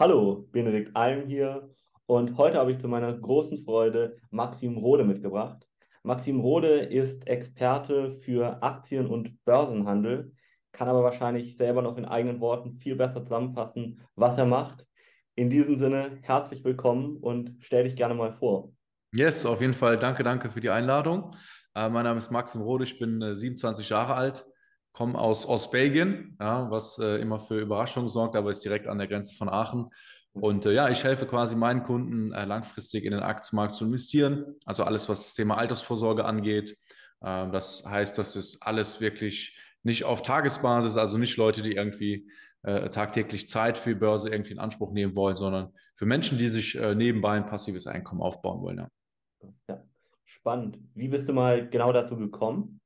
Hallo, Benedikt Alm hier und heute habe ich zu meiner großen Freude Maxim Rode mitgebracht. Maxim Rode ist Experte für Aktien- und Börsenhandel, kann aber wahrscheinlich selber noch in eigenen Worten viel besser zusammenfassen, was er macht. In diesem Sinne, herzlich willkommen und stell dich gerne mal vor. Yes, auf jeden Fall. Danke, danke für die Einladung. Äh, mein Name ist Maxim Rode, ich bin äh, 27 Jahre alt, komme aus Ostbelgien, ja, was äh, immer für Überraschungen sorgt, aber ist direkt an der Grenze von Aachen. Und äh, ja, ich helfe quasi meinen Kunden äh, langfristig in den Aktienmarkt zu investieren. Also alles, was das Thema Altersvorsorge angeht. Äh, das heißt, das ist alles wirklich nicht auf Tagesbasis, also nicht Leute, die irgendwie äh, tagtäglich Zeit für die Börse irgendwie in Anspruch nehmen wollen, sondern für Menschen, die sich äh, nebenbei ein passives Einkommen aufbauen wollen. Ja. ja. Spannend. Wie bist du mal genau dazu gekommen?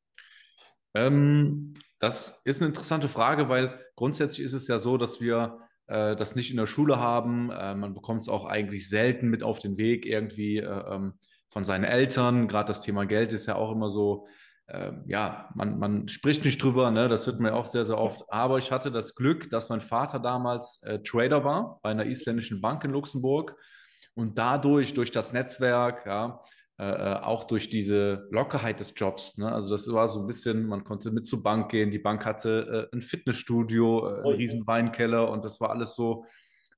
Ähm, das ist eine interessante Frage, weil grundsätzlich ist es ja so, dass wir äh, das nicht in der Schule haben. Äh, man bekommt es auch eigentlich selten mit auf den Weg irgendwie äh, ähm, von seinen Eltern. Gerade das Thema Geld ist ja auch immer so, ähm, ja, man, man spricht nicht drüber, ne? das wird mir auch sehr, sehr oft. Aber ich hatte das Glück, dass mein Vater damals äh, Trader war bei einer isländischen Bank in Luxemburg und dadurch, durch das Netzwerk, ja, äh, äh, auch durch diese Lockerheit des Jobs. Ne? Also das war so ein bisschen, man konnte mit zur Bank gehen, die Bank hatte äh, ein Fitnessstudio, äh, einen riesen Weinkeller und das war alles so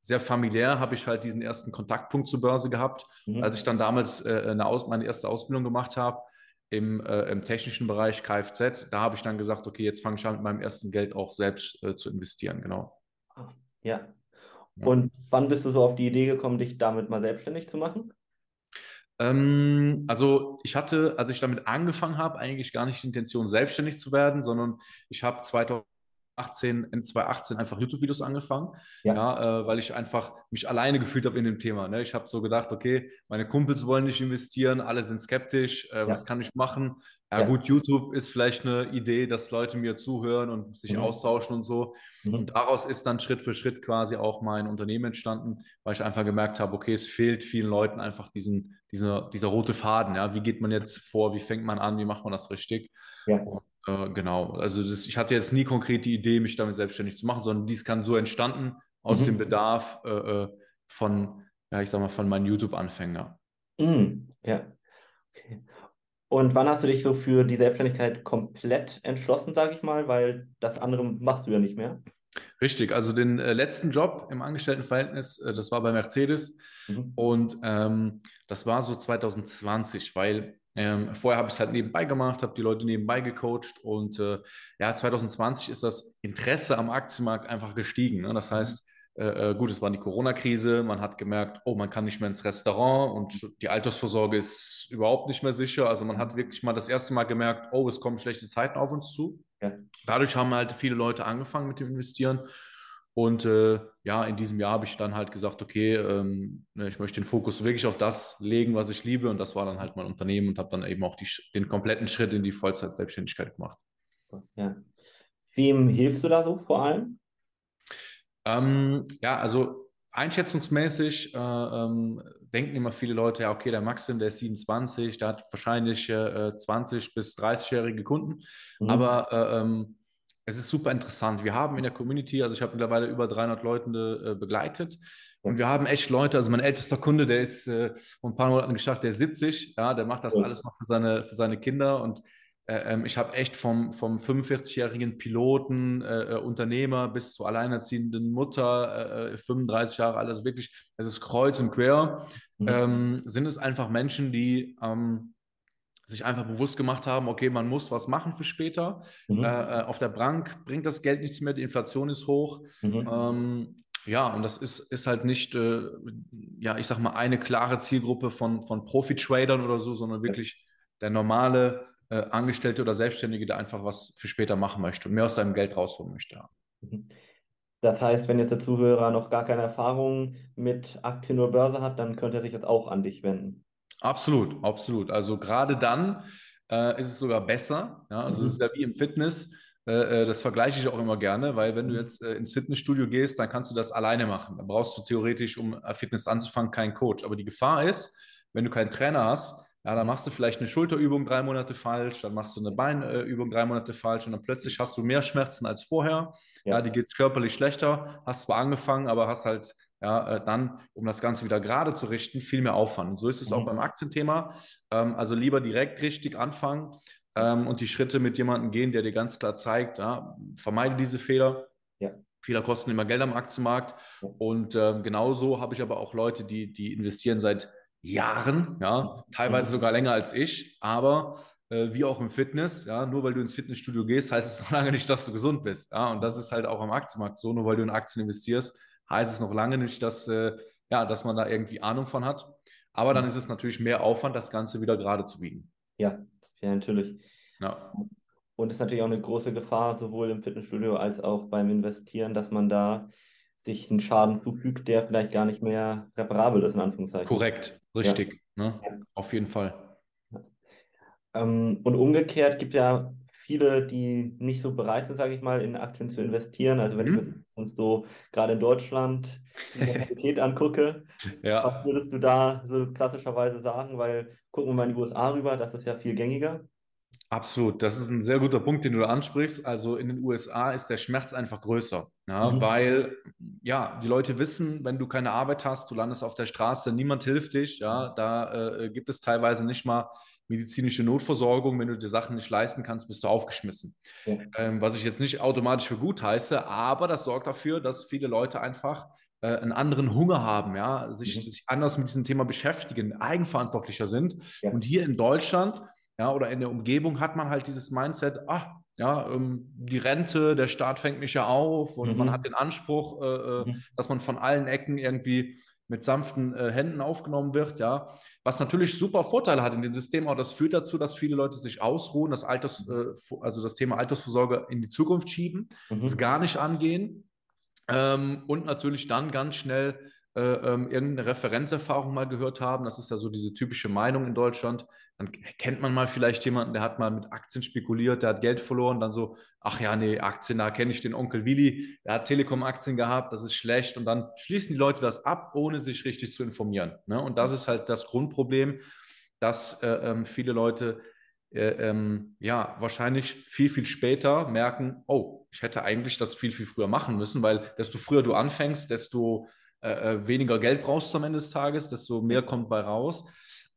sehr familiär, habe ich halt diesen ersten Kontaktpunkt zur Börse gehabt. Mhm. Als ich dann damals äh, Aus meine erste Ausbildung gemacht habe, im, äh, im technischen Bereich Kfz, da habe ich dann gesagt, okay, jetzt fange ich an mit meinem ersten Geld auch selbst zu investieren, genau. Ja. ja. Und wann bist du so auf die Idee gekommen, dich damit mal selbstständig zu machen? Ähm, also ich hatte, als ich damit angefangen habe, eigentlich gar nicht die Intention, selbstständig zu werden, sondern ich habe 2000 18, in 2018 einfach YouTube-Videos angefangen, ja, ja äh, weil ich einfach mich alleine gefühlt habe in dem Thema. Ne? Ich habe so gedacht, okay, meine Kumpels wollen nicht investieren, alle sind skeptisch, äh, ja. was kann ich machen? Ja, ja, gut, YouTube ist vielleicht eine Idee, dass Leute mir zuhören und sich mhm. austauschen und so. Mhm. Und daraus ist dann Schritt für Schritt quasi auch mein Unternehmen entstanden, weil ich einfach gemerkt habe, okay, es fehlt vielen Leuten einfach diesen, dieser, dieser rote Faden. Ja, wie geht man jetzt vor? Wie fängt man an? Wie macht man das richtig? Ja. Und äh, genau, also das, ich hatte jetzt nie konkret die Idee, mich damit selbstständig zu machen, sondern dies kann so entstanden aus mhm. dem Bedarf äh, äh, von, ja, ich sag mal, von meinen YouTube-Anfängern. Mhm. Ja, okay. Und wann hast du dich so für die Selbstständigkeit komplett entschlossen, sage ich mal, weil das andere machst du ja nicht mehr? Richtig, also den äh, letzten Job im Angestelltenverhältnis, äh, das war bei Mercedes mhm. und ähm, das war so 2020, weil ähm, vorher habe ich es halt nebenbei gemacht, habe die Leute nebenbei gecoacht und äh, ja, 2020 ist das Interesse am Aktienmarkt einfach gestiegen. Ne? Das heißt, äh, äh, gut, es war die Corona-Krise, man hat gemerkt, oh, man kann nicht mehr ins Restaurant und die Altersvorsorge ist überhaupt nicht mehr sicher. Also man hat wirklich mal das erste Mal gemerkt, oh, es kommen schlechte Zeiten auf uns zu. Ja. Dadurch haben halt viele Leute angefangen mit dem Investieren. Und äh, ja, in diesem Jahr habe ich dann halt gesagt, okay, ähm, ne, ich möchte den Fokus wirklich auf das legen, was ich liebe. Und das war dann halt mein Unternehmen und habe dann eben auch die, den kompletten Schritt in die Vollzeit-Selbstständigkeit gemacht. Ja. Wem hilfst du da so vor allem? Ähm, ja, also einschätzungsmäßig äh, ähm, denken immer viele Leute, ja, okay, der Maxim, der ist 27, der hat wahrscheinlich äh, 20 bis 30-jährige Kunden. Mhm. Aber äh, ähm, es ist super interessant. Wir haben in der Community, also ich habe mittlerweile über 300 Leute äh, begleitet. Und wir haben echt Leute, also mein ältester Kunde, der ist äh, vor ein paar Monaten gestartet, der ist 70, ja, der macht das alles noch für seine, für seine Kinder. Und äh, ähm, ich habe echt vom, vom 45-jährigen Piloten, äh, äh, Unternehmer bis zur alleinerziehenden Mutter, 35 äh, Jahre alt, also wirklich, es ist kreuz und quer, mhm. ähm, sind es einfach Menschen, die ähm, sich einfach bewusst gemacht haben, okay, man muss was machen für später. Mhm. Äh, äh, auf der Bank bringt das Geld nichts mehr, die Inflation ist hoch. Mhm. Ähm, ja, und das ist, ist halt nicht, äh, ja, ich sag mal, eine klare Zielgruppe von, von Profi-Tradern oder so, sondern wirklich der normale äh, Angestellte oder Selbstständige, der einfach was für später machen möchte und mehr aus seinem Geld rausholen möchte. Mhm. Das heißt, wenn jetzt der Zuhörer noch gar keine Erfahrung mit Aktien oder Börse hat, dann könnte er sich jetzt auch an dich wenden. Absolut, absolut. Also gerade dann äh, ist es sogar besser. Ja? Also mhm. es ist ja wie im Fitness. Äh, äh, das vergleiche ich auch immer gerne, weil wenn du mhm. jetzt äh, ins Fitnessstudio gehst, dann kannst du das alleine machen. Dann brauchst du theoretisch, um äh, Fitness anzufangen, keinen Coach. Aber die Gefahr ist, wenn du keinen Trainer hast, ja, dann machst du vielleicht eine Schulterübung drei Monate falsch, dann machst du eine Beinübung drei Monate falsch und dann plötzlich hast du mehr Schmerzen als vorher. Ja, ja dir geht es körperlich schlechter, hast zwar angefangen, aber hast halt ja, äh, dann, um das Ganze wieder gerade zu richten, viel mehr Aufwand. Und so ist es mhm. auch beim Aktienthema. Ähm, also lieber direkt richtig anfangen ähm, und die Schritte mit jemandem gehen, der dir ganz klar zeigt, ja, vermeide diese Fehler. Ja. Fehler kosten immer Geld am Aktienmarkt. Und ähm, genauso habe ich aber auch Leute, die, die investieren seit Jahren, ja, teilweise mhm. sogar länger als ich, aber äh, wie auch im Fitness, ja, nur weil du ins Fitnessstudio gehst, heißt es noch lange nicht, dass du gesund bist. Ja, und das ist halt auch am Aktienmarkt so, nur weil du in Aktien investierst, heißt es noch lange nicht, dass, äh, ja, dass man da irgendwie Ahnung von hat. Aber dann mhm. ist es natürlich mehr Aufwand, das Ganze wieder gerade zu biegen. Ja, ja, natürlich. Ja. Und es ist natürlich auch eine große Gefahr, sowohl im Fitnessstudio als auch beim Investieren, dass man da sich einen Schaden zufügt, der vielleicht gar nicht mehr reparabel ist, in Anführungszeichen. Korrekt, richtig. Ja. Ne? Ja. Auf jeden Fall. Ähm, und umgekehrt gibt es ja viele, die nicht so bereit sind, sage ich mal, in Aktien zu investieren. Also wenn mhm. ich mir so gerade in Deutschland die Realität angucke, ja. was würdest du da so klassischerweise sagen? Weil gucken wir mal in die USA rüber, das ist ja viel gängiger. Absolut, das ist ein sehr guter Punkt, den du da ansprichst. Also in den USA ist der Schmerz einfach größer, ja, mhm. weil ja die Leute wissen, wenn du keine Arbeit hast, du landest auf der Straße, niemand hilft dich, ja, da äh, gibt es teilweise nicht mal medizinische Notversorgung, wenn du dir Sachen nicht leisten kannst, bist du aufgeschmissen. Ja. Ähm, was ich jetzt nicht automatisch für gut heiße, aber das sorgt dafür, dass viele Leute einfach äh, einen anderen Hunger haben, ja, sich, mhm. sich, anders mit diesem Thema beschäftigen, eigenverantwortlicher sind. Ja. Und hier in Deutschland ja, oder in der Umgebung hat man halt dieses Mindset, ach, ja, ähm, die Rente, der Staat fängt mich ja auf und mhm. man hat den Anspruch, äh, äh, mhm. dass man von allen Ecken irgendwie mit sanften äh, Händen aufgenommen wird, ja. Was natürlich super Vorteile hat in dem System, aber das führt dazu, dass viele Leute sich ausruhen, das Alters, äh, also das Thema Altersvorsorge in die Zukunft schieben, mhm. es gar nicht angehen ähm, und natürlich dann ganz schnell äh, ähm, irgendeine Referenzerfahrung mal gehört haben. Das ist ja so diese typische Meinung in Deutschland. Dann kennt man mal vielleicht jemanden, der hat mal mit Aktien spekuliert, der hat Geld verloren, dann so, ach ja, nee, Aktien, da kenne ich den Onkel Willi, der hat Telekom-Aktien gehabt, das ist schlecht. Und dann schließen die Leute das ab, ohne sich richtig zu informieren. Ne? Und das ist halt das Grundproblem, dass äh, ähm, viele Leute äh, ähm, ja, wahrscheinlich viel, viel später merken, oh, ich hätte eigentlich das viel, viel früher machen müssen, weil desto früher du anfängst, desto äh, äh, weniger Geld brauchst du am Ende des Tages, desto mehr kommt bei raus.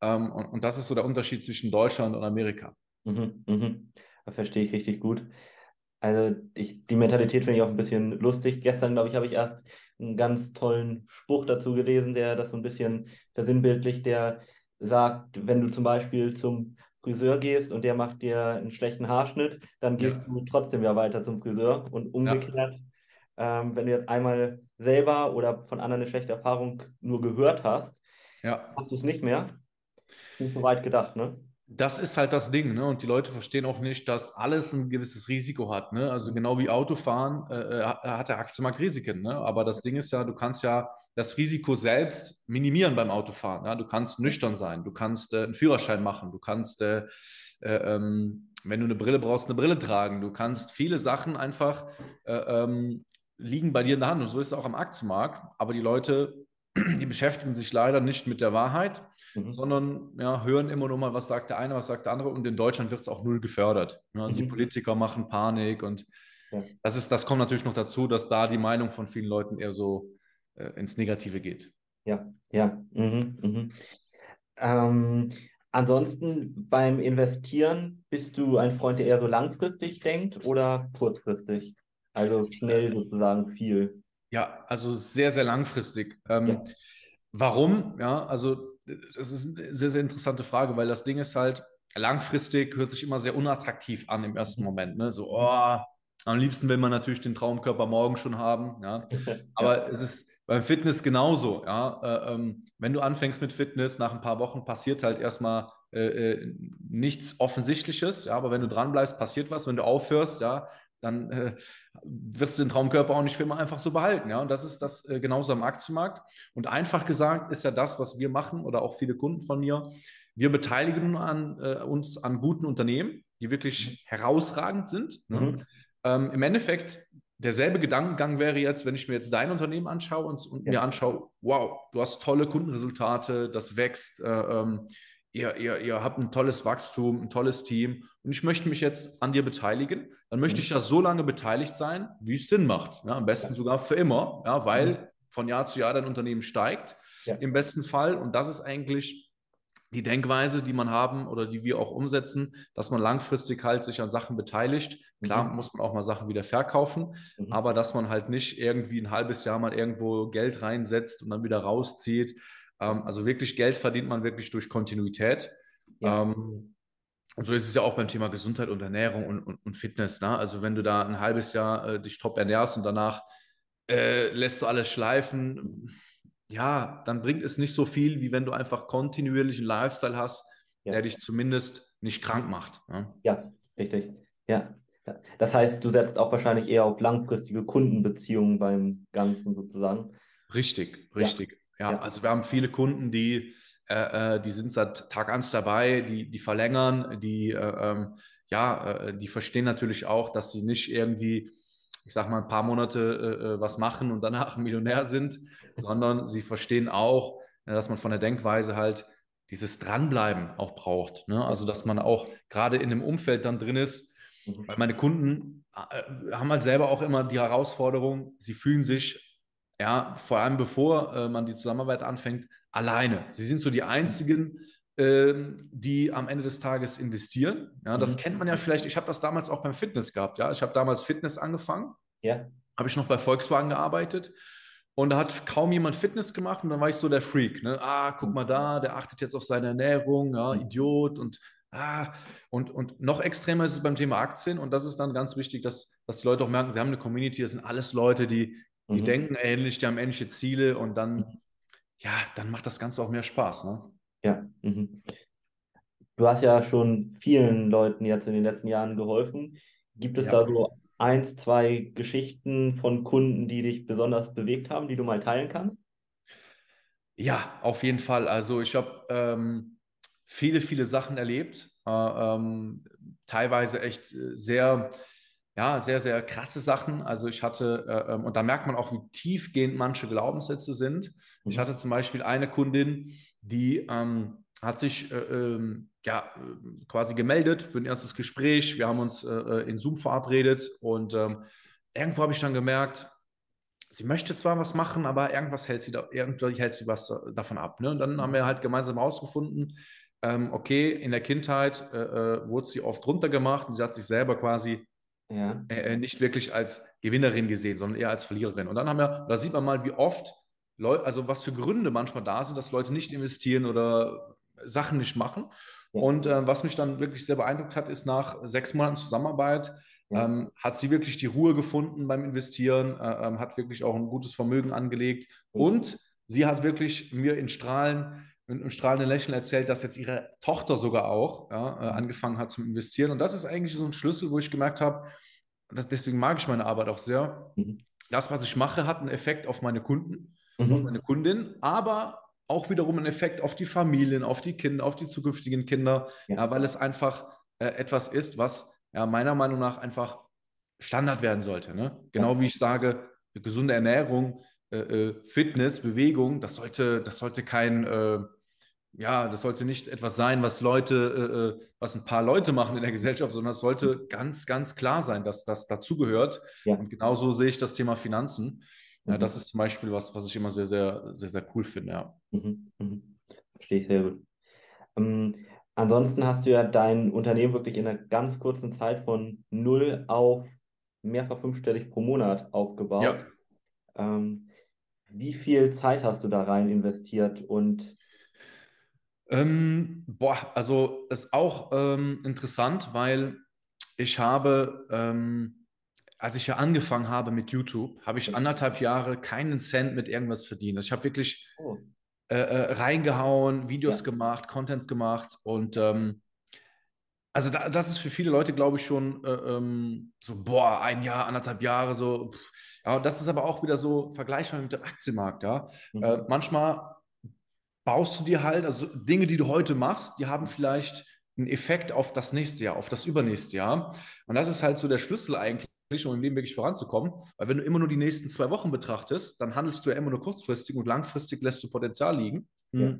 Ähm, und, und, das ist so der Unterschied zwischen Deutschland und Amerika. Mhm, mhm. Das verstehe ich richtig gut. Also ich, die Mentalität finde ich auch ein bisschen lustig. Gestern, glaube ich, habe ich erst einen ganz tollen Spruch dazu gelesen, der das so ein bisschen versinnbildlicht, der sagt, wenn du zum Beispiel zum Friseur gehst und der macht dir einen schlechten Haarschnitt, dann gehst ja. du trotzdem ja weiter zum Friseur und umgekehrt, ja. ähm, wenn du jetzt einmal selber oder von anderen eine schlechte Erfahrung nur gehört hast, ja. hast du es nicht mehr. Nicht so weit gedacht, ne? Das ist halt das Ding, ne? Und die Leute verstehen auch nicht, dass alles ein gewisses Risiko hat, ne? Also genau wie Autofahren äh, äh hat der Aktienmarkt Risiken, ne? Aber das Ding ist ja, du kannst ja das Risiko selbst minimieren beim Autofahren. Ja? Du kannst nüchtern sein, du kannst äh, einen Führerschein machen, du kannst, äh, äh, ähm, wenn du eine Brille brauchst, eine Brille tragen. Du kannst viele Sachen einfach äh, ähm, liegen bei dir in der Hand. Und so ist es auch am Aktienmarkt. Aber die Leute, die beschäftigen sich leider nicht mit der Wahrheit, mhm. sondern ja, hören immer nur mal, was sagt der eine, was sagt der andere. Und in Deutschland wird es auch null gefördert. Also mhm. die Politiker machen Panik und ja. das, ist, das kommt natürlich noch dazu, dass da die Meinung von vielen Leuten eher so äh, ins Negative geht. Ja, ja. Mhm, mhm. Ähm, ansonsten beim Investieren bist du ein Freund, der eher so langfristig denkt oder kurzfristig? Also schnell sozusagen viel. Ja, also sehr, sehr langfristig. Ähm, ja. Warum? Ja, also das ist eine sehr, sehr interessante Frage, weil das Ding ist halt, langfristig hört sich immer sehr unattraktiv an im ersten Moment. Ne? So, oh, am liebsten will man natürlich den Traumkörper morgen schon haben. Ja? Aber ja. es ist beim Fitness genauso. Ja? Äh, ähm, wenn du anfängst mit Fitness, nach ein paar Wochen passiert halt erstmal äh, äh, nichts Offensichtliches. Ja? Aber wenn du dran bleibst, passiert was. Wenn du aufhörst, ja, dann äh, wirst du den Traumkörper auch nicht für immer einfach so behalten. Ja? Und das ist das äh, genauso am Aktienmarkt. Und einfach gesagt ist ja das, was wir machen oder auch viele Kunden von mir. Wir beteiligen an, äh, uns an guten Unternehmen, die wirklich mhm. herausragend sind. Ne? Mhm. Ähm, Im Endeffekt, derselbe Gedankengang wäre jetzt, wenn ich mir jetzt dein Unternehmen anschaue und, und ja. mir anschaue, wow, du hast tolle Kundenresultate, das wächst. Äh, ähm, ihr, ihr, ihr habt ein tolles Wachstum, ein tolles Team und ich möchte mich jetzt an dir beteiligen, dann möchte mhm. ich ja so lange beteiligt sein, wie es Sinn macht. Ja, am besten sogar für immer, ja, weil von Jahr zu Jahr dein Unternehmen steigt, ja. im besten Fall. Und das ist eigentlich die Denkweise, die man haben oder die wir auch umsetzen, dass man langfristig halt sich an Sachen beteiligt. Klar mhm. muss man auch mal Sachen wieder verkaufen, mhm. aber dass man halt nicht irgendwie ein halbes Jahr mal irgendwo Geld reinsetzt und dann wieder rauszieht. Ähm, also wirklich Geld verdient man wirklich durch Kontinuität. Ja. Ähm, und so ist es ja auch beim Thema Gesundheit und Ernährung und, und, und Fitness. Ne? Also wenn du da ein halbes Jahr äh, dich top ernährst und danach äh, lässt du alles schleifen, ja, dann bringt es nicht so viel, wie wenn du einfach kontinuierlichen Lifestyle hast, ja. der dich zumindest nicht krank macht. Ja, ja richtig. Ja. Das heißt, du setzt auch wahrscheinlich eher auf langfristige Kundenbeziehungen beim Ganzen sozusagen. Richtig, richtig. Ja, ja. also wir haben viele Kunden, die, äh, äh die sind seit Tag 1 dabei, die, die verlängern, die, äh, ähm, ja, äh, die verstehen natürlich auch, dass sie nicht irgendwie ich sage mal, ein paar Monate äh, äh was machen und danach Millionär sind, sondern sie verstehen auch, dass man von der Denkweise halt dieses Dranbleiben auch braucht. Ne? Also, dass man auch gerade in einem Umfeld dann drin ist, mhm. weil meine Kunden äh, haben halt selber auch immer die Herausforderung, sie fühlen sich, ja, vor allem bevor äh, man die Zusammenarbeit anfängt, alleine. Sie sind so die einzigen, ähm, die am Ende des Tages investieren. Ja, das mhm. kennt man ja vielleicht. Ich habe das damals auch beim Fitness gehabt. Ja, ich habe damals Fitness angefangen. Ja. Habe ich noch bei Volkswagen gearbeitet. Und da hat kaum jemand Fitness gemacht und dann war ich so der Freak. Ne? Ah, guck mal da, der achtet jetzt auf seine Ernährung, ja, mhm. Idiot und ah, und, und noch extremer ist es beim Thema Aktien und das ist dann ganz wichtig, dass, dass die Leute auch merken, sie haben eine Community, das sind alles Leute, die, die mhm. denken ähnlich, die haben ähnliche Ziele und dann, mhm. ja, dann macht das Ganze auch mehr Spaß. Ne? Ja. Mhm. Du hast ja schon vielen Leuten jetzt in den letzten Jahren geholfen. Gibt es ja. da so eins, zwei Geschichten von Kunden, die dich besonders bewegt haben, die du mal teilen kannst? Ja, auf jeden Fall. Also ich habe ähm, viele, viele Sachen erlebt. Äh, ähm, teilweise echt sehr, ja, sehr, sehr krasse Sachen. Also ich hatte, äh, ähm, und da merkt man auch, wie tiefgehend manche Glaubenssätze sind. Mhm. Ich hatte zum Beispiel eine Kundin, die ähm, hat sich äh, ähm, ja, quasi gemeldet für ein erstes Gespräch. Wir haben uns äh, äh, in Zoom verabredet und ähm, irgendwo habe ich dann gemerkt, sie möchte zwar was machen, aber irgendwas hält sie, da, irgendwie hält sie was davon ab. Ne? Und dann haben wir halt gemeinsam herausgefunden, ähm, okay, in der Kindheit äh, äh wurde sie oft runtergemacht und sie hat sich selber quasi ja. äh, nicht wirklich als Gewinnerin gesehen, sondern eher als Verliererin. Und dann haben wir, da sieht man mal, wie oft Leute, also was für Gründe manchmal da sind, dass Leute nicht investieren oder Sachen nicht machen. Ja. Und äh, was mich dann wirklich sehr beeindruckt hat, ist nach sechs Monaten Zusammenarbeit, ja. ähm, hat sie wirklich die Ruhe gefunden beim Investieren, äh, ähm, hat wirklich auch ein gutes Vermögen angelegt und sie hat wirklich mir in Strahlen mit einem strahlenden Lächeln erzählt, dass jetzt ihre Tochter sogar auch ja, äh, mhm. angefangen hat zu investieren. Und das ist eigentlich so ein Schlüssel, wo ich gemerkt habe, deswegen mag ich meine Arbeit auch sehr. Mhm. Das, was ich mache, hat einen Effekt auf meine Kunden mhm. auf meine Kundin, aber auch wiederum einen Effekt auf die Familien, auf die Kinder, auf die zukünftigen Kinder, ja. Ja, weil es einfach äh, etwas ist, was meiner Meinung nach einfach Standard werden sollte. Ne? Genau wie ich sage, gesunde Ernährung, äh, äh, Fitness, Bewegung, das sollte, das sollte kein, äh, ja, das sollte nicht etwas sein, was Leute, äh, äh, was ein paar Leute machen in der Gesellschaft, sondern es sollte ganz, ganz klar sein, dass das dazugehört. Und genauso sehe ich das Thema Finanzen. Ja, das mhm. ist zum Beispiel was, was ich immer sehr, sehr, sehr, sehr cool finde. Ja. Mhm. Mhm. Verstehe ich sehr gut. Ähm, ansonsten hast du ja dein Unternehmen wirklich in einer ganz kurzen Zeit von null auf mehrfach fünfstellig pro Monat aufgebaut. Ja. Ähm, wie viel Zeit hast du da rein investiert und ähm, boah, also ist auch ähm, interessant, weil ich habe ähm, als ich ja angefangen habe mit YouTube, habe ich anderthalb Jahre keinen Cent mit irgendwas verdient. Also ich habe wirklich oh. äh, äh, reingehauen, Videos ja. gemacht, Content gemacht und ähm, also da, das ist für viele Leute, glaube ich, schon äh, ähm, so, boah, ein Jahr, anderthalb Jahre, so. Pff. Ja, und das ist aber auch wieder so vergleichbar mit dem Aktienmarkt, ja. Mhm. Äh, manchmal baust du dir halt, also Dinge, die du heute machst, die haben vielleicht einen Effekt auf das nächste Jahr, auf das übernächste Jahr. Und das ist halt so der Schlüssel eigentlich um im Leben wirklich voranzukommen. Weil wenn du immer nur die nächsten zwei Wochen betrachtest, dann handelst du ja immer nur kurzfristig und langfristig lässt du Potenzial liegen. Ja.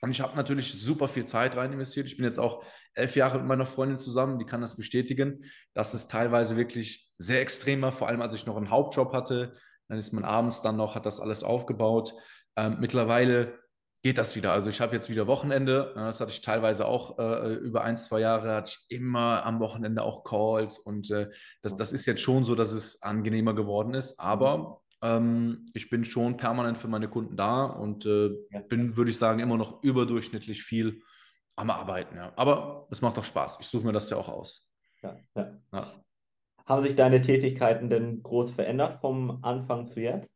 Und ich habe natürlich super viel Zeit rein investiert. Ich bin jetzt auch elf Jahre mit meiner Freundin zusammen, die kann das bestätigen. Das ist teilweise wirklich sehr extrem war, vor allem als ich noch einen Hauptjob hatte, Dann ist man abends dann noch, hat das alles aufgebaut. Ähm, mittlerweile geht das wieder. Also ich habe jetzt wieder Wochenende. Das hatte ich teilweise auch äh, über ein, zwei Jahre, hatte ich immer am Wochenende auch Calls. Und äh, das, das ist jetzt schon so, dass es angenehmer geworden ist. Aber ähm, ich bin schon permanent für meine Kunden da und äh, bin, würde ich sagen, immer noch überdurchschnittlich viel am Arbeiten. Ja. Aber es macht auch Spaß. Ich suche mir das ja auch aus. Ja, ja. Haben sich deine Tätigkeiten denn groß verändert vom Anfang zu jetzt?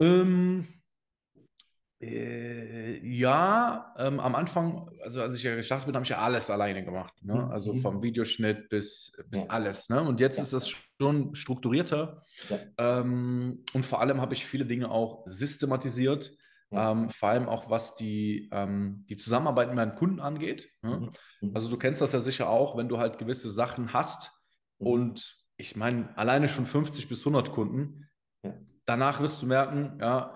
Ähm, äh, ja, ähm, am Anfang, also als ich ja gestartet bin, habe ich ja alles alleine gemacht. Ne? Mhm. Also vom Videoschnitt bis, bis ja. alles. Ne? Und jetzt ja. ist das schon strukturierter. Ähm, und vor allem habe ich viele Dinge auch systematisiert. Ähm, vor allem auch was die, ähm, die Zusammenarbeit mit meinen Kunden angeht. Ne? Mhm. mhm. Also du kennst das ja sicher auch, wenn du halt gewisse Sachen hast mhm. und ich meine, alleine schon 50 bis 100 Kunden, danach wirst du merken, ja,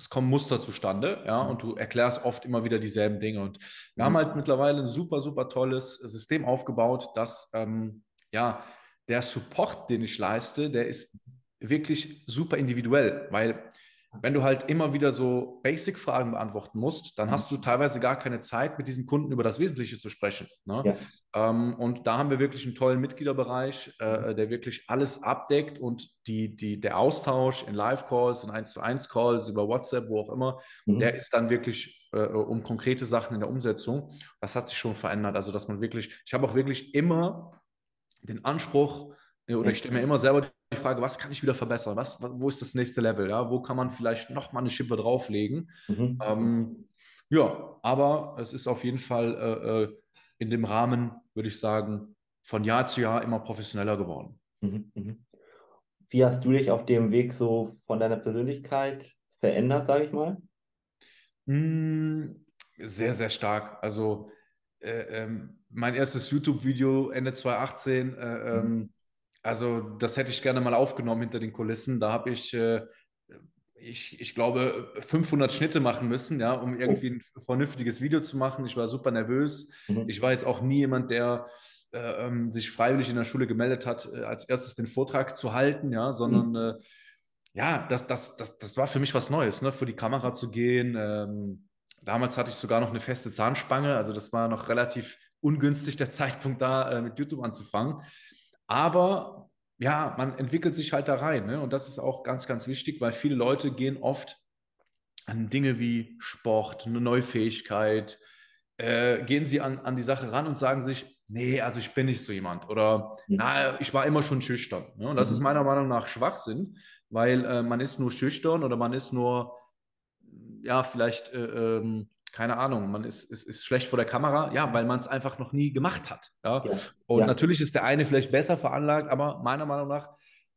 es kommen Muster zustande, ja, und du erklärst oft immer wieder dieselben Dinge. Und wir mhm. haben halt mittlerweile ein super, super tolles System aufgebaut, dass ähm, ja der Support, den ich leiste, der ist wirklich super individuell, weil wenn du halt immer wieder so Basic-Fragen beantworten musst, dann hast du mhm. teilweise gar keine Zeit, mit diesen Kunden über das Wesentliche zu sprechen. Ne? Ja. Ähm, und da haben wir wirklich einen tollen Mitgliederbereich, äh, mhm. der wirklich alles abdeckt und die, die, der Austausch in Live-Calls, in 1 zu 1 Calls, über WhatsApp, wo auch immer, mhm. der ist dann wirklich äh, um konkrete Sachen in der Umsetzung. Das hat sich schon verändert. Also, dass man wirklich, ich habe auch wirklich immer den Anspruch, oder ich stelle mir immer selber die Frage, was kann ich wieder verbessern? Was, wo ist das nächste Level? Ja? Wo kann man vielleicht nochmal eine Schippe drauflegen? Mhm. Ähm, ja, aber es ist auf jeden Fall äh, äh, in dem Rahmen, würde ich sagen, von Jahr zu Jahr immer professioneller geworden. Mhm. Mhm. Wie hast du dich auf dem Weg so von deiner Persönlichkeit verändert, sage ich mal? Hm, sehr, sehr stark. Also äh, ähm, mein erstes YouTube-Video Ende 2018, äh, ähm, also das hätte ich gerne mal aufgenommen hinter den Kulissen. Da habe ich, äh, ich, ich glaube, 500 Schnitte machen müssen, ja, um irgendwie ein vernünftiges Video zu machen. Ich war super nervös. Mhm. Ich war jetzt auch nie jemand, der äh, ähm, sich freiwillig in der Schule gemeldet hat, äh, als erstes den Vortrag zu halten, ja, sondern mhm. äh, ja, das, das, das, das war für mich was Neues, ne, vor die Kamera zu gehen. Ähm, damals hatte ich sogar noch eine feste Zahnspange, also das war noch relativ ungünstig der Zeitpunkt da, äh, mit YouTube anzufangen. Aber ja, man entwickelt sich halt da rein. Ne? Und das ist auch ganz, ganz wichtig, weil viele Leute gehen oft an Dinge wie Sport, eine neue Fähigkeit, äh, gehen sie an, an die Sache ran und sagen sich, nee, also ich bin nicht so jemand. Oder mhm. na, ich war immer schon schüchtern. Ne? Und das mhm. ist meiner Meinung nach Schwachsinn, weil äh, man ist nur schüchtern oder man ist nur, ja, vielleicht äh, ähm, keine Ahnung, man ist, ist, ist schlecht vor der Kamera, ja, weil man es einfach noch nie gemacht hat. Ja? ja. Und ja. natürlich ist der eine vielleicht besser veranlagt, aber meiner Meinung nach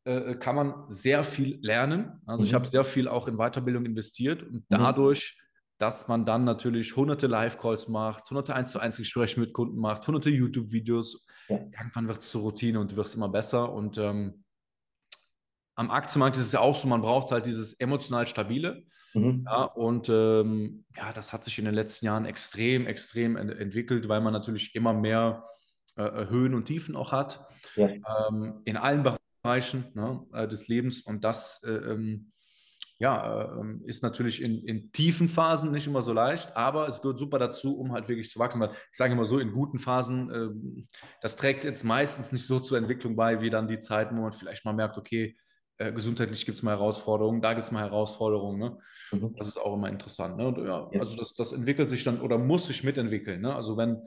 äh, kann man sehr viel lernen. Also mhm. ich habe sehr viel auch in Weiterbildung investiert und mhm. dadurch, dass man dann natürlich hunderte Live-Calls macht, hunderte 1 zu 1 Gespräche mit Kunden macht, hunderte YouTube-Videos, ja. irgendwann wird es zur Routine und du wirst immer besser. Und ähm, am Aktienmarkt ist es ja auch so, man braucht halt dieses emotional stabile. Mhm. Ja, und ähm, ja, das hat sich in den letzten Jahren extrem, extrem ent entwickelt, weil man natürlich immer mehr äh, äh, Höhen und Tiefen auch hat. Ja. Ähm, in allen Bereichen ne, äh, des Lebens. Und das äh, ähm, ja, äh, ist natürlich in, in tiefen Phasen nicht immer so leicht, aber es gehört super dazu, um halt wirklich zu wachsen. Weil ich sage immer so, in guten Phasen, äh, das trägt jetzt meistens nicht so zur Entwicklung bei, wie dann die Zeiten, wo man vielleicht mal merkt, okay, äh, gesundheitlich gibt es mal Herausforderungen, da gibt es mal Herausforderungen. Ne? Mhm. Das ist auch immer interessant. Ne? Und, ja, ja. Also das, das entwickelt sich dann oder muss sich mitentwickeln. Ne? Also wenn,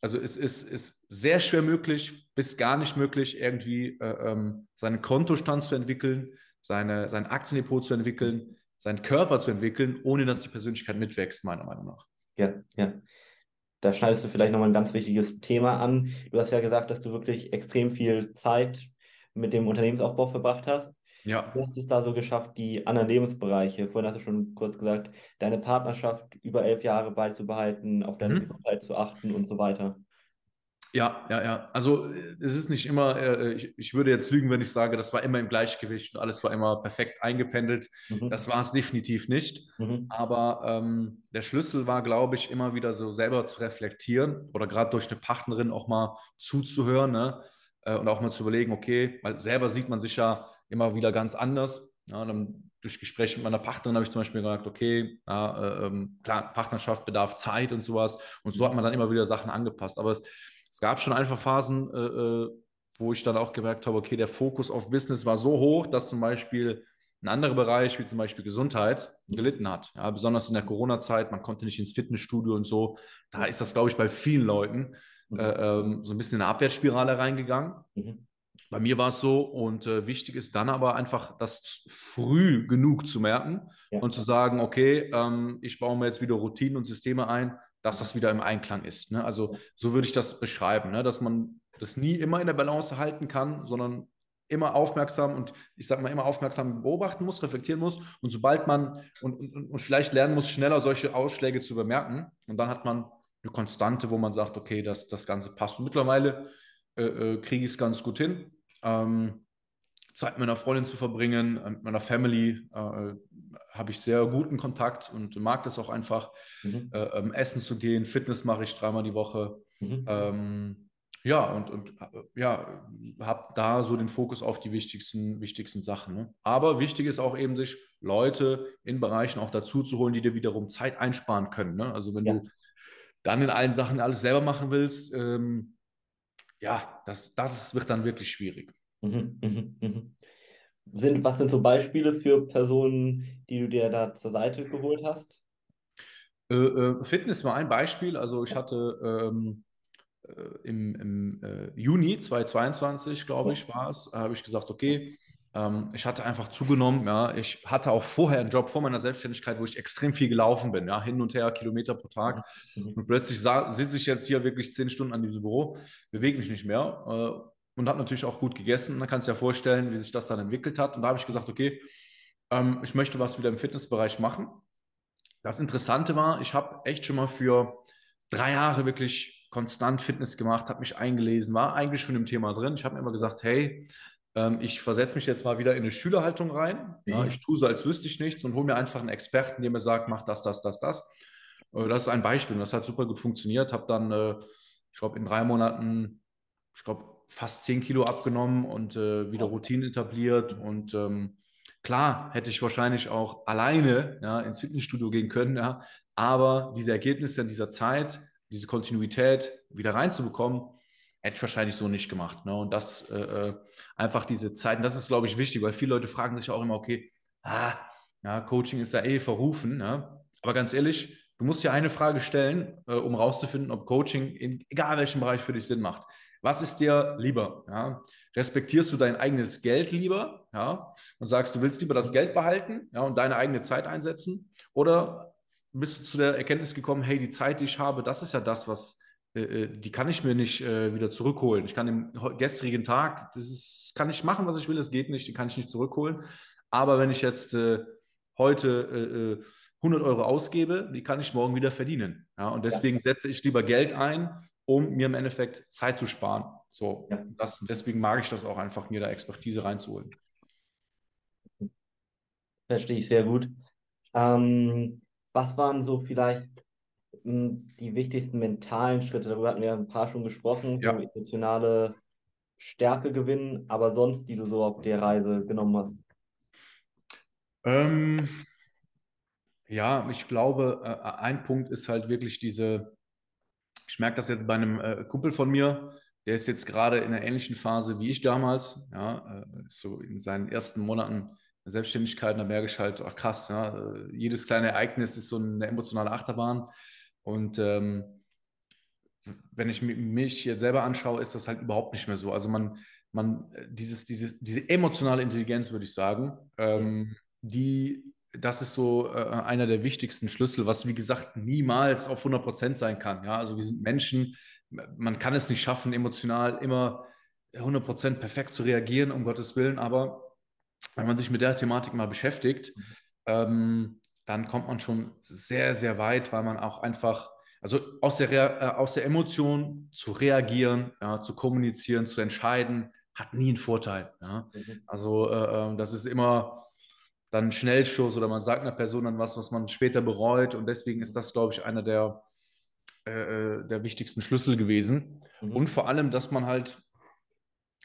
also es ist, ist sehr schwer möglich, bis gar nicht möglich, irgendwie äh, ähm, seinen Kontostand zu entwickeln, seine, sein Aktiendepot zu entwickeln, seinen Körper zu entwickeln, ohne dass die Persönlichkeit mitwächst, meiner Meinung nach. Ja, ja. Da schneidest du vielleicht nochmal ein ganz wichtiges Thema an. Du hast ja gesagt, dass du wirklich extrem viel Zeit mit dem Unternehmensaufbau verbracht hast. Ja. Wie hast du es da so geschafft, die anderen Lebensbereiche, vorhin hast du schon kurz gesagt, deine Partnerschaft über elf Jahre beizubehalten, auf deine mhm. Gesundheit zu achten und so weiter? Ja, ja, ja. Also es ist nicht immer, äh, ich, ich, würde jetzt lügen, wenn ich sage, das war immer im Gleichgewicht und alles war immer perfekt eingependelt. Mhm. Das war es definitiv nicht. Mhm. Aber ähm, der Schlüssel war, glaube ich, immer wieder so selber zu reflektieren oder gerade durch eine Partnerin auch mal zuzuhören ne? Äh, und auch mal zu überlegen, okay, weil selber sieht man sich ja immer wieder ganz anders. Ja, dann durch Gespräche mit meiner Partnerin habe ich zum Beispiel gesagt, okay, ja, äh, ähm, klar, Partnerschaft bedarf Zeit und sowas. Und so hat man dann immer wieder Sachen angepasst. Aber es, es gab schon einfach Phasen, äh, äh wo ich dann auch gemerkt habe, okay, der Fokus auf Business war so hoch, dass zum Beispiel ein anderer Bereich, wie zum Beispiel Gesundheit, gelitten hat. Ja, besonders in der Corona-Zeit, man konnte nicht ins Fitnessstudio und so. Da ist das, glaube ich, bei vielen Leuten mhm. äh, ähm, so ein bisschen in eine Abwärtsspirale reingegangen. Mhm. Bei mir war es so und äh, wichtig ist dann aber einfach, das früh genug zu merken ja. und zu sagen, okay, ähm, ich baue mir jetzt wieder Routinen und Systeme ein, dass das wieder im Einklang ist. Ne? Also so würde ich das beschreiben, ne? dass man das nie immer in der Balance halten kann, sondern immer aufmerksam und ich sage mal immer aufmerksam beobachten muss, reflektieren muss und sobald man und, und, und vielleicht lernen muss, schneller solche Ausschläge zu bemerken und dann hat man eine Konstante, wo man sagt, okay, das, das Ganze passt. Und mittlerweile äh, äh, kriege ich es ganz gut hin ähm, Zeit mit meiner Freundin zu verbringen, äh, mit meiner Family äh, habe ich sehr guten Kontakt und mag das auch einfach. Mhm. Äh, ähm, essen zu gehen, Fitness mache ich dreimal die Woche. Mhm. Ähm, ja, und, und äh, ja, habe da so den Fokus auf die wichtigsten, wichtigsten Sachen. Ne? Aber wichtig ist auch eben, sich Leute in Bereichen auch dazu zu holen, die dir wiederum Zeit einsparen können. Ne? Also wenn ja. du dann in allen Sachen alles selber machen willst, ähm, ja, das, das wird dann wirklich schwierig. Mhm, mhm, mhm. Sind, was sind so Beispiele für Personen, die du dir da zur Seite geholt hast? Äh, äh, Fitness war ein Beispiel. Also ich hatte ähm, äh, im, im äh, Juni 2022, glaube ich, war es, habe ich gesagt, okay, ähm, ich hatte einfach zugenommen. Ja, ich hatte auch vorher einen Job vor meiner Selbstständigkeit, wo ich extrem viel gelaufen bin, ja, hin und her, Kilometer pro Tag. Mhm. Und plötzlich sitze ich jetzt hier wirklich zehn Stunden an diesem Büro, bewege mich nicht mehr äh, und habe natürlich auch gut gegessen. Man kann sich ja vorstellen, wie sich das dann entwickelt hat. Und da habe ich gesagt, okay, ähm, ich möchte was wieder im Fitnessbereich machen. Das Interessante war, ich habe echt schon mal für drei Jahre wirklich konstant Fitness gemacht, habe mich eingelesen, war eigentlich schon im Thema drin. Ich habe mir immer gesagt, hey, ich versetze mich jetzt mal wieder in eine Schülerhaltung rein. Ja, mhm. ich tue so, als wüsste ich nichts und hole mir einfach einen Experten, der mir sagt, mach das, das, das, das. Äh, das ist ein Beispiel und das hat super gut funktioniert. Habe dann, äh, ich glaube, in drei Monaten, ich glaube, fast zehn Kilo abgenommen und äh, wieder Routine etabliert. Und ähm, klar hätte ich wahrscheinlich auch alleine ja, ins Fitnessstudio gehen können, ja, aber diese Ergebnisse in dieser Zeit, diese Kontinuität wieder reinzubekommen, hätte ich wahrscheinlich so nicht gemacht. Ne? Und das äh, äh einfach diese Zeiten, das ist, glaube ich, wichtig, weil viele Leute fragen sich auch immer, okay, ah, ja, Coaching ist ja eh verrufen. Ne? Aber ganz ehrlich, du musst ja eine Frage stellen, äh, um rauszufinden, ob Coaching in egal welchem Bereich für dich Sinn macht. Was ist dir lieber? Ja? Respektierst du dein eigenes Geld lieber ja? und sagst, du willst lieber das Geld behalten ja, und deine eigene Zeit einsetzen? Oder bist du zu der Erkenntnis gekommen, hey, die Zeit, die ich habe, das ist ja das, was die kann ich mir nicht äh, wieder zurückholen. Ich kann im gestrigen Tag, das ist, kann ich machen, was ich will, es geht nicht, die kann ich nicht zurückholen. Aber wenn ich jetzt äh, heute 100 äh, Euro ausgebe, die kann ich morgen wieder verdienen. Ja, und deswegen ja. setze ich lieber Geld ein, um mir im Endeffekt Zeit zu sparen. So, ja. das, deswegen mag ich das auch einfach, mir da Expertise reinzuholen. Verstehe ich sehr gut. Ähm, was waren so vielleicht die wichtigsten mentalen Schritte? Darüber hatten wir ein paar schon gesprochen, ja. emotionale Stärke gewinnen, aber sonst, die du so auf der Reise genommen hast? Ähm, ja, ich glaube, äh, ein Punkt ist halt wirklich diese, ich merke das jetzt bei einem äh, Kumpel von mir, der ist jetzt gerade in einer ähnlichen Phase wie ich damals, ja, äh, so in seinen ersten Monaten der Selbstständigkeit, da merke ich halt, ach krass, ja, jedes kleine Ereignis ist so eine emotionale Achterbahn und ähm, wenn ich mich jetzt selber anschaue, ist das halt überhaupt nicht mehr so. Also man, man, äh, dieses, diese, diese emotionale Intelligenz, würde ich sagen, ähm, die, das ist so äh, einer der wichtigsten Schlüssel, was wie gesagt niemals auf 100 Prozent sein kann. Ja, also wir sind Menschen, man kann es nicht schaffen, emotional immer 100 Prozent perfekt zu reagieren, um Gottes Willen, aber wenn man sich mit der Thematik mal beschäftigt, mhm. ähm, dann kommt man schon sehr, sehr weit, weil man auch einfach, also aus der, äh, aus der Emotion zu reagieren, ja, zu kommunizieren, zu entscheiden, hat nie einen Vorteil. Ja. Mhm. Also äh, ähm, das ist immer dann ein Schnellschuss oder man sagt einer Person dann was, was man später bereut und deswegen ist das, glaube ich, einer der, äh, äh, der wichtigsten Schlüssel gewesen. Mhm. Und vor allem, dass man halt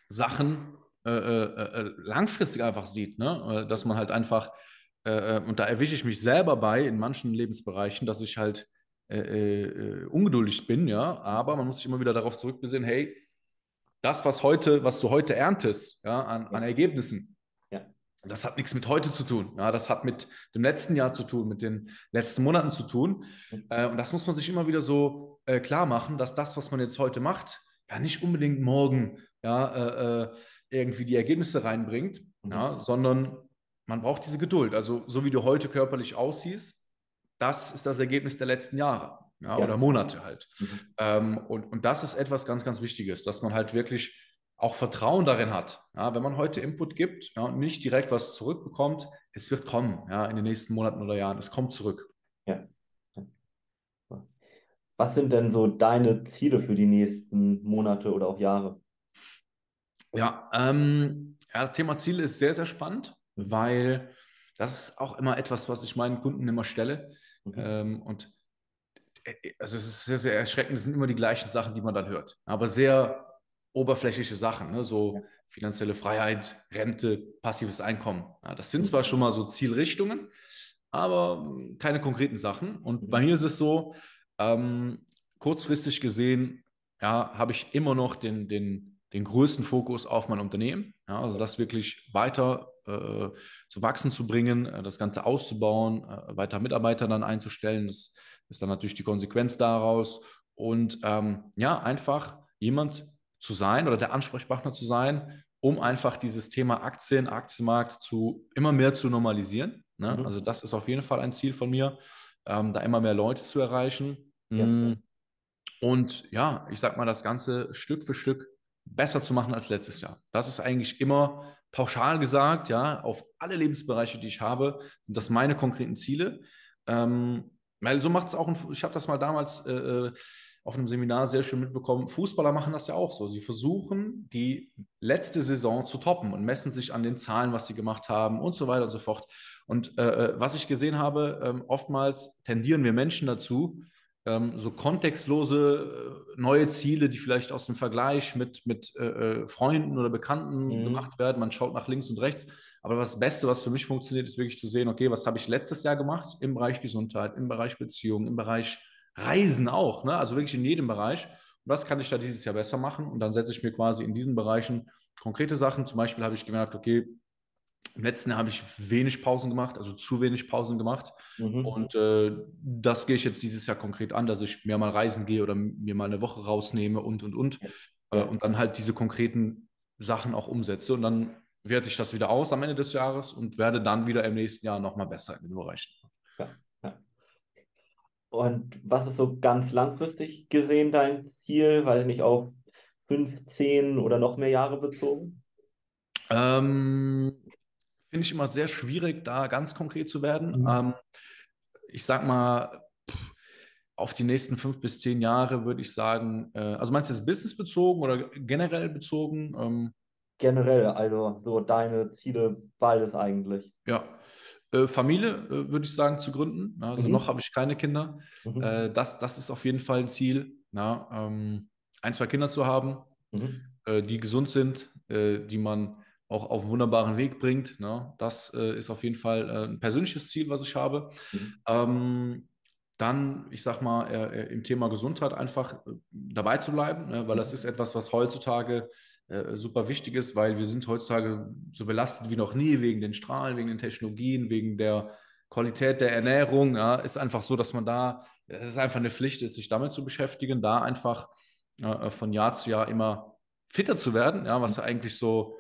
Sachen äh, langfristig einfach sieht, ne? dass man halt einfach, und da erwische ich mich selber bei in manchen Lebensbereichen, dass ich halt ungeduldig bin, ja, aber man muss sich immer wieder darauf zurückbesinnen, hey, das, was heute, was du heute erntest, ja, an, an Ergebnissen, das hat nichts mit heute zu tun. Ja, das hat mit dem letzten Jahr zu tun, mit den letzten Monaten zu tun. Äh, und das muss man sich immer wieder so äh, klar machen, dass das, was man jetzt heute macht, ja nicht unbedingt morgen ja, äh, äh irgendwie die Ergebnisse reinbringt, mhm. ja, sondern man braucht diese Geduld. Also so wie du heute körperlich aussiehst, das ist das Ergebnis der letzten Jahre ja, ja. oder Monate halt. Mhm. Ähm, und, und das ist etwas ganz, ganz Wichtiges, dass man halt wirklich auch Vertrauen darin hat. Ja, wenn man heute Input gibt ja, und nicht direkt was zurückbekommt, es wird kommen ja, in den nächsten Monaten oder Jahren. Es kommt zurück. Ja. Was sind denn so deine Ziele für die nächsten Monate oder auch Jahre? Ja, ähm, ja Thema Ziele ist sehr, sehr spannend, weil das ist auch immer etwas, was ich meinen Kunden immer stelle. Mhm. Ähm, und äh, also es ist sehr, sehr erschreckend. Es sind immer die gleichen Sachen, die man dann hört. Aber sehr oberflächliche Sachen, ne? so finanzielle Freiheit, Rente, passives Einkommen. Ja, das sind zwar schon mal so Zielrichtungen, aber keine konkreten Sachen. Und bei mir ist es so, ähm, kurzfristig gesehen, ja, habe ich immer noch den, den, den größten Fokus auf mein Unternehmen. Ja, also das wirklich weiter äh, zu wachsen zu bringen, äh, das Ganze auszubauen, äh, weiter Mitarbeiter dann einzustellen. Das ist dann natürlich die Konsequenz daraus. Und ähm, ja, einfach jemand zu sein oder der Ansprechpartner zu sein, um einfach dieses Thema Aktien, Aktienmarkt zu immer mehr zu normalisieren. Ne? Mhm. Also das ist auf jeden Fall ein Ziel von mir, ähm, da immer mehr Leute zu erreichen. Ja. Mm. Und ja, ich sag mal, das Ganze Stück für Stück besser zu machen als letztes Jahr. Das ist eigentlich immer pauschal gesagt, ja, auf alle Lebensbereiche, die ich habe, sind das meine konkreten Ziele. Ähm, weil so macht es auch, ein, ich habe das mal damals äh, äh auf einem Seminar sehr schön mitbekommen, Fußballer machen das ja auch so. Sie versuchen, die letzte Saison zu toppen und messen sich an den Zahlen, was sie gemacht haben und so weiter und so fort. Und äh, äh was ich gesehen habe, äh, oftmals tendieren wir Menschen dazu, ähm, so kontextlose äh, neue Ziele, die vielleicht aus dem Vergleich mit, mit äh, äh Freunden oder Bekannten mhm. gemacht werden. Man schaut nach links und rechts. Aber das Beste, was für mich funktioniert, ist wirklich zu sehen, okay, was habe ich letztes Jahr gemacht im Bereich Gesundheit, im Bereich Beziehung, im Bereich Reisen auch, ne? also wirklich in jedem Bereich. Und was kann ich da dieses Jahr besser machen? Und dann setze ich mir quasi in diesen Bereichen konkrete Sachen. Zum Beispiel habe ich gemerkt, okay, im letzten Jahr habe ich wenig Pausen gemacht, also zu wenig Pausen gemacht. Mhm. Und äh, das gehe ich jetzt dieses Jahr konkret an, dass ich mir mal reisen gehe oder mir mal eine Woche rausnehme und, und, und. Äh, und dann halt diese konkreten Sachen auch umsetze. Und dann werte ich das wieder aus am Ende des Jahres und werde dann wieder im nächsten Jahr nochmal besser in den Bereichen. Und was ist so ganz langfristig gesehen dein Ziel? Weiß ich nicht, auf fünf, zehn oder noch mehr Jahre bezogen? Ähm, Finde ich immer sehr schwierig, da ganz konkret zu werden. Mhm. Ähm, ich sag mal, auf die nächsten fünf bis zehn Jahre würde ich sagen, äh, also meinst du jetzt businessbezogen oder generell bezogen? Ähm, generell, also so deine Ziele, beides eigentlich. Ja, äh, Familie, äh, würde ich sagen, zu gründen. Also mhm. noch habe ich keine Kinder. Mhm. Äh, das, das ist auf jeden Fall ein Ziel, na, ähm, ein, zwei Kinder zu haben, mhm. Die gesund sind, die man auch auf einen wunderbaren Weg bringt. Na, das ist auf jeden Fall ein persönliches Ziel, was ich habe. Mhm. Ähm, dann, ich sag mal, im Thema Gesundheit einfach dabei zu bleiben, ne, weil das mhm. ist etwas, was heutzutage äh, super wichtig ist, weil wir sind heutzutage so belastet wie noch nie wegen den Strahlen, wegen den Technologien, wegen der Qualität der Ernährung. Ja, ist einfach so, dass man da, es ist einfach eine Pflicht ist, sich damit zu beschäftigen, da einfach äh, von Jahr zu Jahr immer fitter zu werden, ja, was ja eigentlich so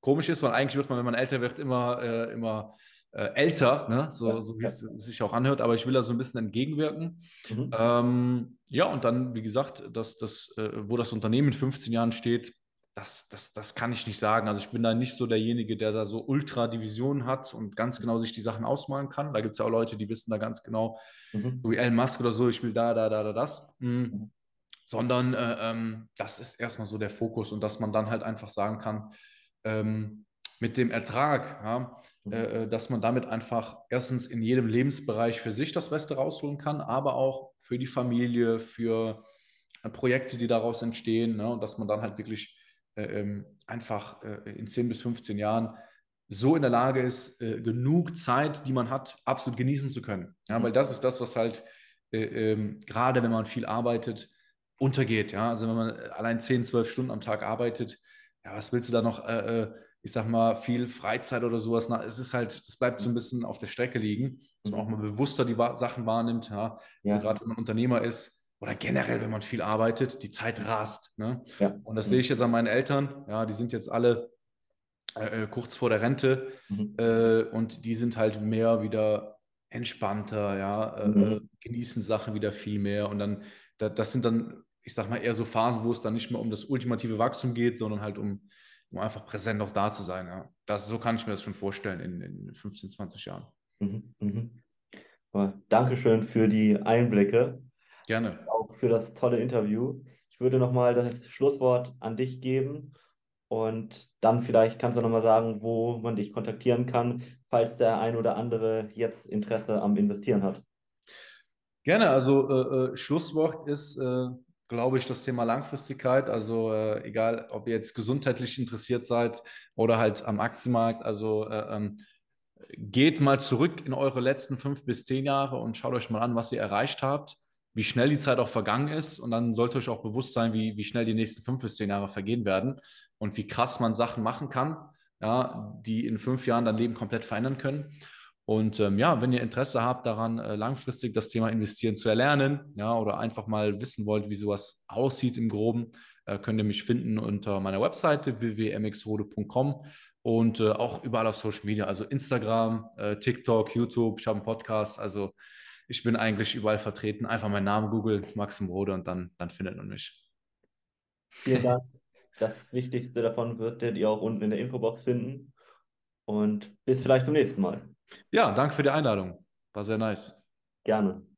komisch ist, weil eigentlich wird man, wenn man älter wird, immer, äh, immer äh, älter, ne? so, so wie es sich auch anhört, aber ich will da so ein bisschen entgegenwirken. Mhm. Ähm, ja, und dann, wie gesagt, dass das, äh, wo das Unternehmen in 15 Jahren steht, das, das, das kann ich nicht sagen. Also ich bin da nicht so derjenige, der da so Ultra-Divisionen hat und ganz genau sich die Sachen ausmalen kann. Da gibt es ja auch Leute, die wissen da ganz genau, mhm. so wie Elon Musk oder so, ich will da, da, da, da, das. Mhm. Mhm. Sondern äh, ähm, das ist erstmal so der Fokus und dass man dann halt einfach sagen kann, ähm, mit dem Ertrag, ja, mhm. äh, äh, dass man damit einfach erstens in jedem Lebensbereich für sich das Beste rausholen kann, aber auch für die Familie, für äh, Projekte, die daraus entstehen ne, und dass man dann halt wirklich äh, ähm, einfach äh, in 10 bis 15 Jahren so in der Lage ist, äh, genug Zeit, die man hat, absolut genießen zu können. Ja, mhm. weil das ist das, was halt äh, ähm, gerade wenn man viel arbeitet, untergeht. Ja, also wenn man allein 10, 12 Stunden am Tag arbeitet, ja, was willst du da noch? Äh, äh, ich sag mal, viel Freizeit oder sowas. Na, es ist halt, das bleibt so ein bisschen auf der Strecke liegen, dass man auch mal bewusster die Sachen wahrnimmt. Ja, also gerade wenn man Unternehmer ist oder generell, wenn man viel arbeitet, die Zeit rast. Ne? Ja. Und das sehe ich jetzt an meinen Eltern. Ja, die sind jetzt alle äh, äh, kurz vor der Rente mhm. äh, und die sind halt mehr wieder entspannter, ja, äh, mhm. Genießen Sachen wieder viel mehr und dann, da, das sind dann, ich sag mal, eher so Phasen, wo es dann nicht mehr um das ultimative Wachstum geht, sondern halt um, um einfach präsent noch da zu sein. Ja. Das, so kann ich mir das schon vorstellen in, in 15, 20 Jahren. Mhm. Mhm. Dankeschön für die Einblicke. Gerne. Auch für das tolle Interview. Ich würde nochmal das Schlusswort an dich geben und dann vielleicht kannst du nochmal sagen, wo man dich kontaktieren kann, falls der ein oder andere jetzt Interesse am Investieren hat. Gerne, also äh, äh, Schlusswort ist, äh, glaube ich, das Thema Langfristigkeit. Also äh, egal, ob ihr jetzt gesundheitlich interessiert seid oder halt am Aktienmarkt. Also äh, ähm, geht mal zurück in eure letzten fünf bis zehn Jahre und schaut euch mal an, was ihr erreicht habt wie schnell die Zeit auch vergangen ist. Und dann sollte euch auch bewusst sein, wie, wie schnell die nächsten fünf bis zehn Jahre vergehen werden und wie krass man Sachen machen kann, ja, die in fünf Jahren dein Leben komplett verändern können. Und ähm, ja, wenn ihr Interesse habt daran, äh, langfristig das Thema Investieren zu erlernen, ja, oder einfach mal wissen wollt, wie sowas aussieht im Groben, äh, könnt ihr mich finden unter meiner Webseite www.mxrode.com und äh, auch überall auf Social Media, also Instagram, äh, TikTok, YouTube, ich habe einen Podcast, also ich bin eigentlich überall vertreten. Einfach meinen Namen googeln, Maxim Rode und dann, dann findet man mich. Vielen Dank. Das Wichtigste davon werdet ihr auch unten in der Infobox finden. Und bis vielleicht zum nächsten Mal. Ja, danke für die Einladung. War sehr nice. Gerne.